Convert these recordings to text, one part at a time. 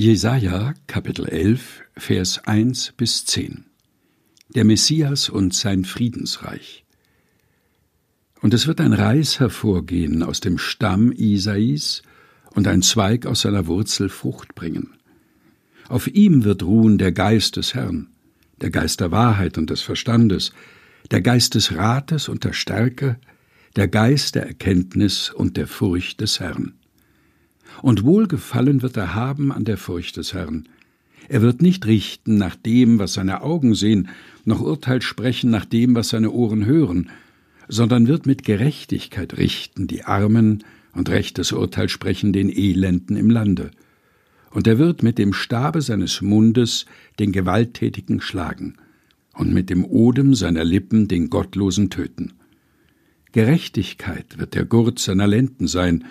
Jesaja, Kapitel 11, Vers 1 bis 10 Der Messias und sein Friedensreich. Und es wird ein Reis hervorgehen aus dem Stamm Isais und ein Zweig aus seiner Wurzel Frucht bringen. Auf ihm wird ruhen der Geist des Herrn, der Geist der Wahrheit und des Verstandes, der Geist des Rates und der Stärke, der Geist der Erkenntnis und der Furcht des Herrn. Und Wohlgefallen wird er haben an der Furcht des Herrn. Er wird nicht richten nach dem, was seine Augen sehen, noch Urteil sprechen nach dem, was seine Ohren hören, sondern wird mit Gerechtigkeit richten die Armen und rechtes Urteil sprechen den Elenden im Lande. Und er wird mit dem Stabe seines Mundes den Gewalttätigen schlagen und mit dem Odem seiner Lippen den Gottlosen töten. Gerechtigkeit wird der Gurt seiner Lenden sein,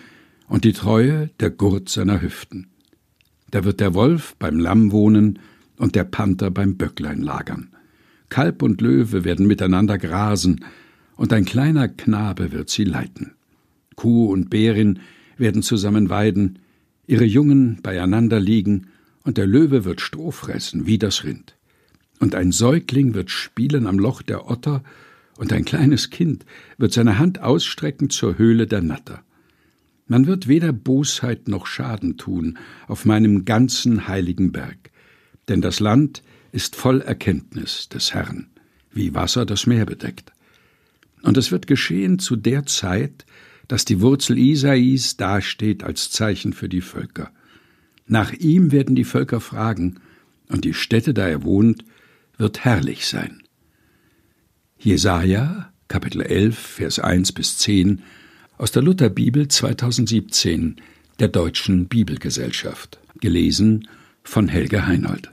und die Treue der Gurt seiner Hüften. Da wird der Wolf beim Lamm wohnen und der Panther beim Böcklein lagern. Kalb und Löwe werden miteinander grasen, und ein kleiner Knabe wird sie leiten. Kuh und Bärin werden zusammen weiden, ihre Jungen beieinander liegen, und der Löwe wird Stroh fressen wie das Rind. Und ein Säugling wird spielen am Loch der Otter, und ein kleines Kind wird seine Hand ausstrecken zur Höhle der Natter. Man wird weder Bosheit noch Schaden tun auf meinem ganzen heiligen Berg, denn das Land ist voll Erkenntnis des Herrn, wie Wasser das Meer bedeckt. Und es wird geschehen zu der Zeit, dass die Wurzel Isais dasteht als Zeichen für die Völker. Nach ihm werden die Völker fragen, und die Stätte, da er wohnt, wird herrlich sein. Jesaja, Kapitel 11, Vers 1 bis 10 aus der Lutherbibel 2017 der Deutschen Bibelgesellschaft. Gelesen von Helge Heinold.